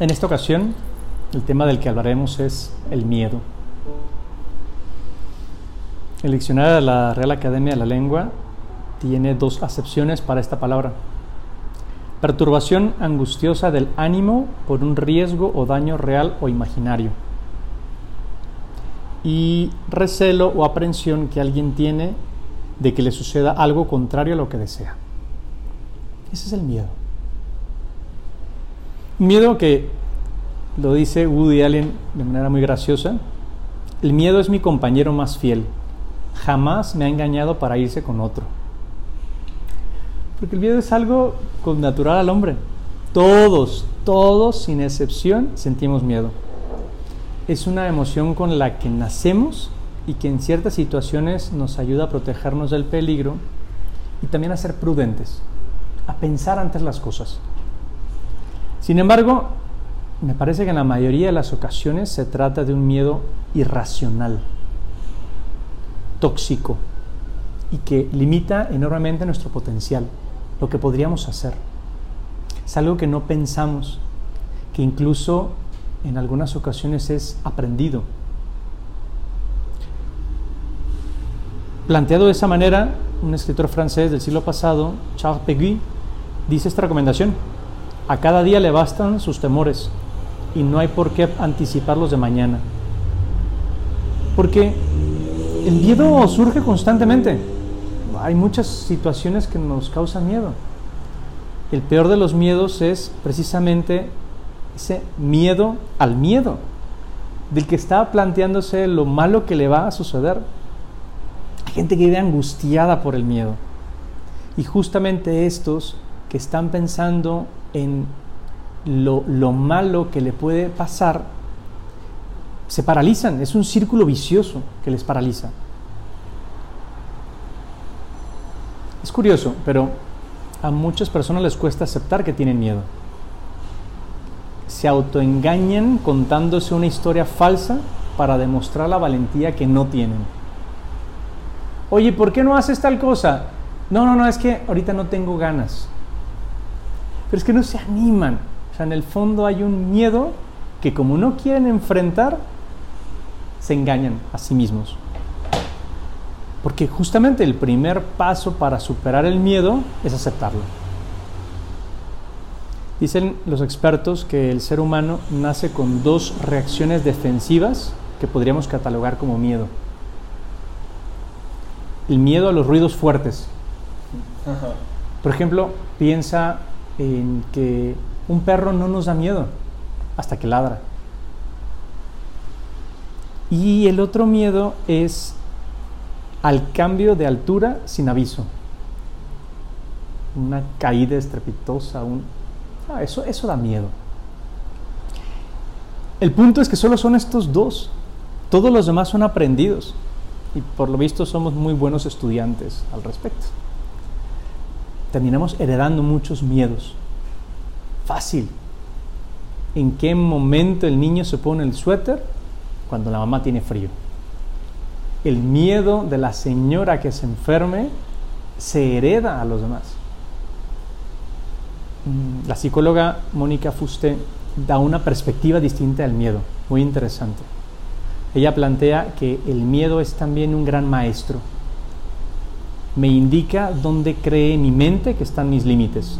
En esta ocasión, el tema del que hablaremos es el miedo. El diccionario de la Real Academia de la Lengua tiene dos acepciones para esta palabra. Perturbación angustiosa del ánimo por un riesgo o daño real o imaginario. Y recelo o aprensión que alguien tiene de que le suceda algo contrario a lo que desea. Ese es el miedo. Miedo que lo dice Woody Allen de manera muy graciosa. El miedo es mi compañero más fiel. Jamás me ha engañado para irse con otro. Porque el miedo es algo natural al hombre. Todos, todos sin excepción sentimos miedo. Es una emoción con la que nacemos y que en ciertas situaciones nos ayuda a protegernos del peligro y también a ser prudentes, a pensar antes las cosas. Sin embargo, me parece que en la mayoría de las ocasiones se trata de un miedo irracional, tóxico y que limita enormemente nuestro potencial, lo que podríamos hacer. Es algo que no pensamos, que incluso en algunas ocasiones es aprendido. Planteado de esa manera, un escritor francés del siglo pasado, Charles Peguy, dice esta recomendación. A cada día le bastan sus temores y no hay por qué anticiparlos de mañana. Porque el miedo surge constantemente. Hay muchas situaciones que nos causan miedo. El peor de los miedos es precisamente ese miedo al miedo, del que está planteándose lo malo que le va a suceder. Hay gente que vive angustiada por el miedo. Y justamente estos que están pensando en lo, lo malo que le puede pasar, se paralizan. Es un círculo vicioso que les paraliza. Es curioso, pero a muchas personas les cuesta aceptar que tienen miedo. Se autoengañan contándose una historia falsa para demostrar la valentía que no tienen. Oye, ¿por qué no haces tal cosa? No, no, no, es que ahorita no tengo ganas. Pero es que no se animan. O sea, en el fondo hay un miedo que como no quieren enfrentar, se engañan a sí mismos. Porque justamente el primer paso para superar el miedo es aceptarlo. Dicen los expertos que el ser humano nace con dos reacciones defensivas que podríamos catalogar como miedo. El miedo a los ruidos fuertes. Por ejemplo, piensa en que un perro no nos da miedo hasta que ladra. Y el otro miedo es al cambio de altura sin aviso. Una caída estrepitosa, un... Ah, eso, eso da miedo. El punto es que solo son estos dos. Todos los demás son aprendidos. Y por lo visto somos muy buenos estudiantes al respecto. Terminamos heredando muchos miedos. Fácil. ¿En qué momento el niño se pone el suéter? Cuando la mamá tiene frío. El miedo de la señora que se enferme se hereda a los demás. Mm, la psicóloga Mónica Fuste da una perspectiva distinta del miedo, muy interesante. Ella plantea que el miedo es también un gran maestro. Me indica dónde cree mi mente que están mis límites.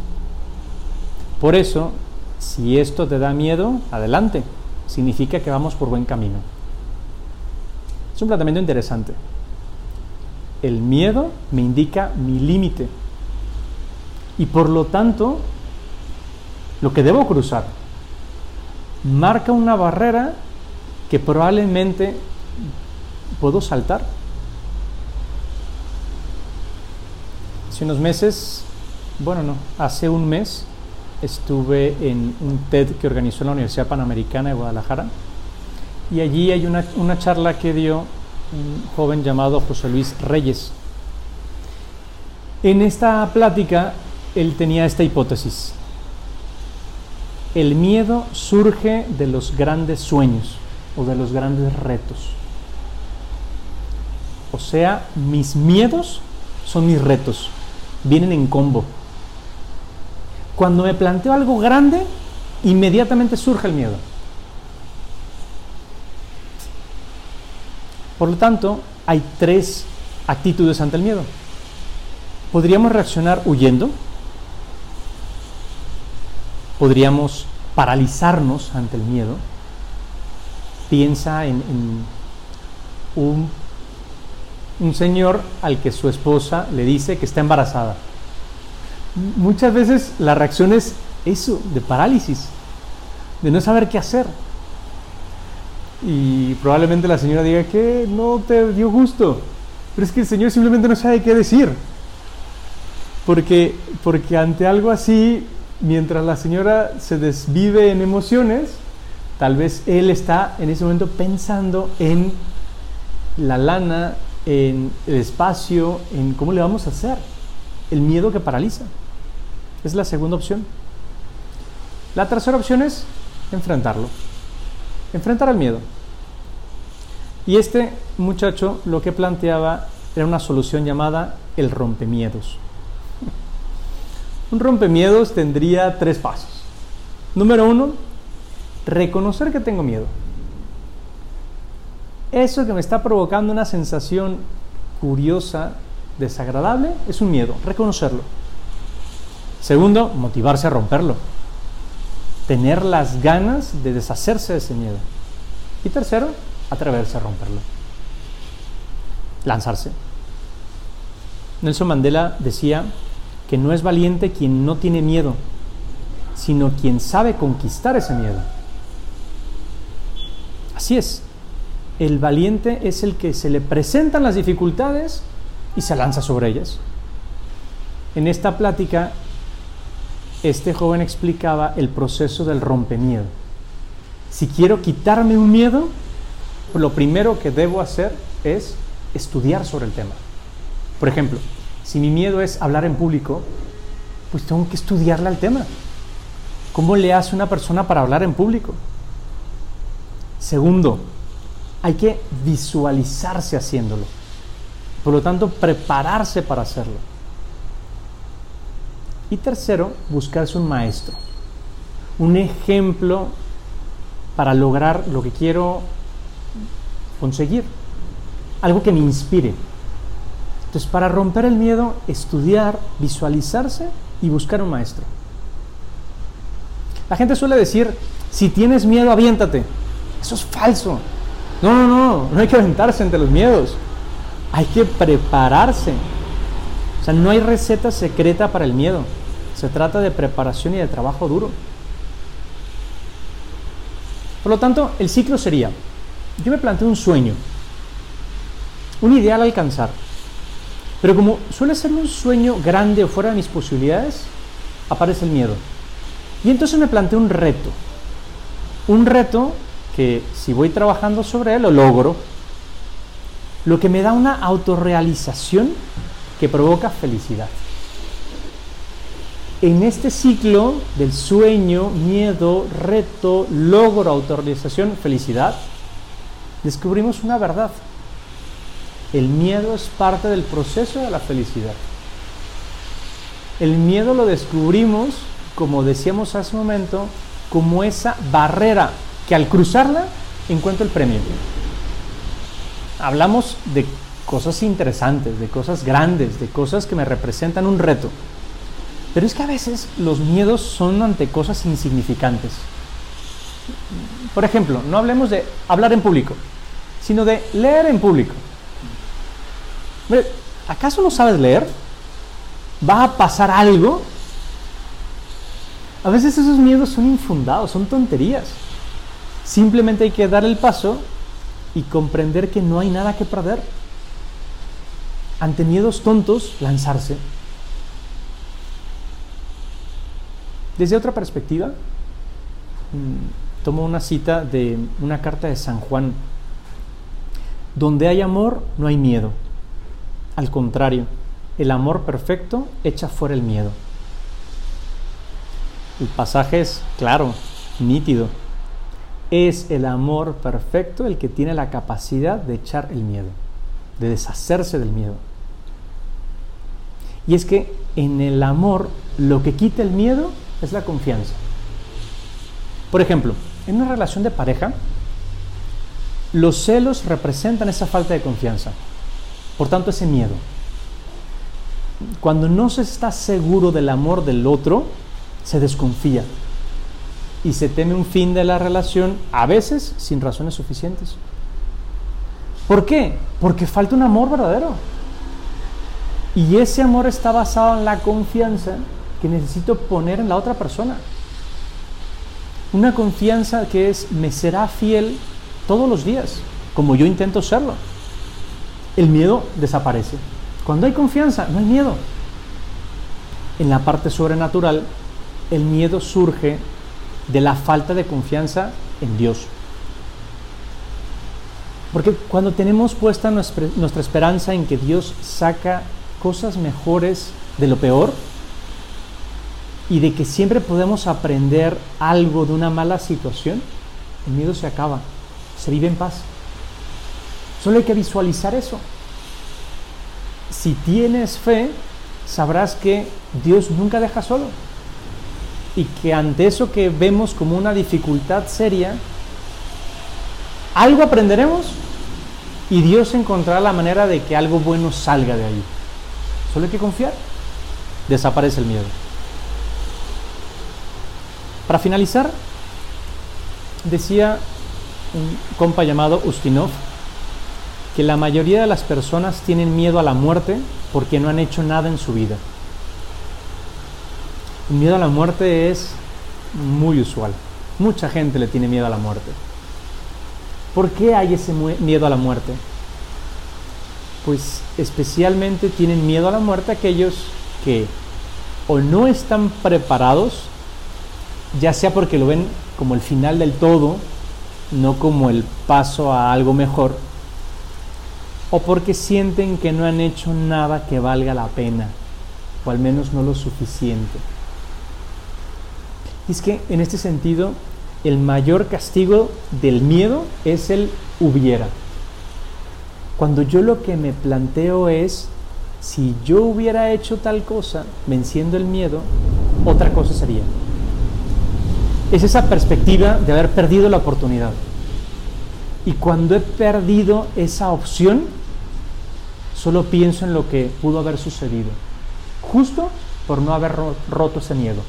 Por eso, si esto te da miedo, adelante. Significa que vamos por buen camino. Es un planteamiento interesante. El miedo me indica mi límite. Y por lo tanto, lo que debo cruzar marca una barrera que probablemente puedo saltar. Hace unos meses, bueno, no, hace un mes estuve en un TED que organizó la Universidad Panamericana de Guadalajara y allí hay una, una charla que dio un joven llamado José Luis Reyes. En esta plática él tenía esta hipótesis. El miedo surge de los grandes sueños o de los grandes retos. O sea, mis miedos son mis retos, vienen en combo. Cuando me planteo algo grande, inmediatamente surge el miedo. Por lo tanto, hay tres actitudes ante el miedo. Podríamos reaccionar huyendo, podríamos paralizarnos ante el miedo. Piensa en, un, un señor al que su esposa le dice que está embarazada. Muchas veces la reacción es eso, de parálisis, de no saber qué hacer. Y probablemente la señora diga que no te dio gusto, pero es que el Señor simplemente no sabe qué decir. Porque, porque ante algo así, mientras la señora se desvive en emociones, tal vez él está en ese momento pensando en la lana, en el espacio, en cómo le vamos a hacer. El miedo que paraliza. Es la segunda opción. La tercera opción es enfrentarlo. Enfrentar al miedo. Y este muchacho lo que planteaba era una solución llamada el rompemiedos. Un rompemiedos tendría tres pasos. Número uno, reconocer que tengo miedo. Eso que me está provocando una sensación curiosa, desagradable, es un miedo, reconocerlo. Segundo, motivarse a romperlo. Tener las ganas de deshacerse de ese miedo. Y tercero, atreverse a romperlo. Lanzarse. Nelson Mandela decía que no es valiente quien no tiene miedo, sino quien sabe conquistar ese miedo. Así es, el valiente es el que se le presentan las dificultades y se lanza sobre ellas. En esta plática, este joven explicaba el proceso del rompemiedo. Si quiero quitarme un miedo, lo primero que debo hacer es estudiar sobre el tema. Por ejemplo, si mi miedo es hablar en público, pues tengo que estudiarle al tema. ¿Cómo le hace una persona para hablar en público? Segundo, hay que visualizarse haciéndolo. Por lo tanto, prepararse para hacerlo. Y tercero, buscarse un maestro, un ejemplo para lograr lo que quiero conseguir, algo que me inspire. Entonces, para romper el miedo, estudiar, visualizarse y buscar un maestro. La gente suele decir, si tienes miedo, aviéntate. Eso es falso. No, no, no, no hay que aventarse ante los miedos. Hay que prepararse. O sea, no hay receta secreta para el miedo. Se trata de preparación y de trabajo duro. Por lo tanto, el ciclo sería, yo me planteo un sueño, un ideal alcanzar, pero como suele ser un sueño grande o fuera de mis posibilidades, aparece el miedo. Y entonces me planteo un reto, un reto que si voy trabajando sobre él lo logro, lo que me da una autorrealización que provoca felicidad. En este ciclo del sueño, miedo, reto, logro, autorrealización, felicidad, descubrimos una verdad. El miedo es parte del proceso de la felicidad. El miedo lo descubrimos, como decíamos hace un momento, como esa barrera que al cruzarla encuentro el premio. Hablamos de cosas interesantes, de cosas grandes, de cosas que me representan un reto. Pero es que a veces los miedos son ante cosas insignificantes. Por ejemplo, no hablemos de hablar en público sino de leer en público. ¿Acaso no sabes leer? ¿Va a pasar algo? A veces esos miedos son infundados, son tonterías. Simplemente hay que dar el paso y comprender que no hay nada que perder. Ante miedos tontos, lanzarse. Desde otra perspectiva, mm, tomo una cita de una carta de San Juan donde hay amor, no hay miedo. Al contrario, el amor perfecto echa fuera el miedo. El pasaje es claro, nítido. Es el amor perfecto el que tiene la capacidad de echar el miedo, de deshacerse del miedo. Y es que en el amor lo que quita el miedo es la confianza. Por ejemplo, en una relación de pareja, los celos representan esa falta de confianza, por tanto ese miedo. Cuando no se está seguro del amor del otro, se desconfía y se teme un fin de la relación, a veces sin razones suficientes. ¿Por qué? Porque falta un amor verdadero. Y ese amor está basado en la confianza que necesito poner en la otra persona. Una confianza que es, me será fiel todos los días, como yo intento serlo. El miedo desaparece. Cuando hay confianza, no hay miedo. En la parte sobrenatural, el miedo surge de la falta de confianza en Dios. Porque cuando tenemos puesta nuestra, esperanza en que Dios saca cosas mejores de lo peor y de que siempre podemos aprender algo de una mala situación, el miedo se acaba, se vive en paz. Solo hay que visualizar eso. Si tienes fe, sabrás que Dios nunca deja solo y que ante eso que vemos como una dificultad seria, algo aprenderemos y Dios encontrará la manera de que algo bueno salga de ahí. Solo hay que confiar. Desaparece el miedo. Para finalizar, decía un compa llamado Ustinov que la mayoría de las personas tienen miedo a la muerte porque no han hecho nada en su vida. El miedo a la muerte es muy usual. Mucha gente le tiene miedo a la muerte. ¿Por qué hay ese miedo a la muerte? Pues especialmente tienen miedo a la muerte aquellos que o no están preparados, ya sea porque lo ven como el final del todo, no como el paso a algo mejor, o porque sienten que no han hecho nada que valga la pena, o al menos no lo suficiente. Y es que en este sentido, el mayor castigo del miedo es el hubiera. Cuando yo lo que me planteo es, si yo hubiera hecho tal cosa, venciendo el miedo, otra cosa sería. Es esa perspectiva de haber perdido la oportunidad. Y cuando he perdido esa opción, solo pienso en lo que pudo haber sucedido, justo por no haber roto ese miedo.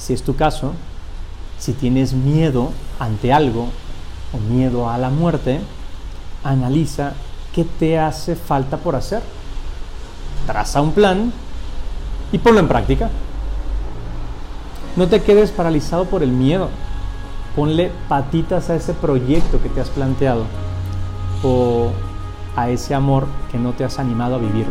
Si es tu caso, si tienes miedo ante algo o miedo a la muerte, analiza qué te hace falta por hacer. Traza un plan y ponlo en práctica. No te quedes paralizado por el miedo. Ponle patitas a ese proyecto que te has planteado o a ese amor que no te has animado a vivir.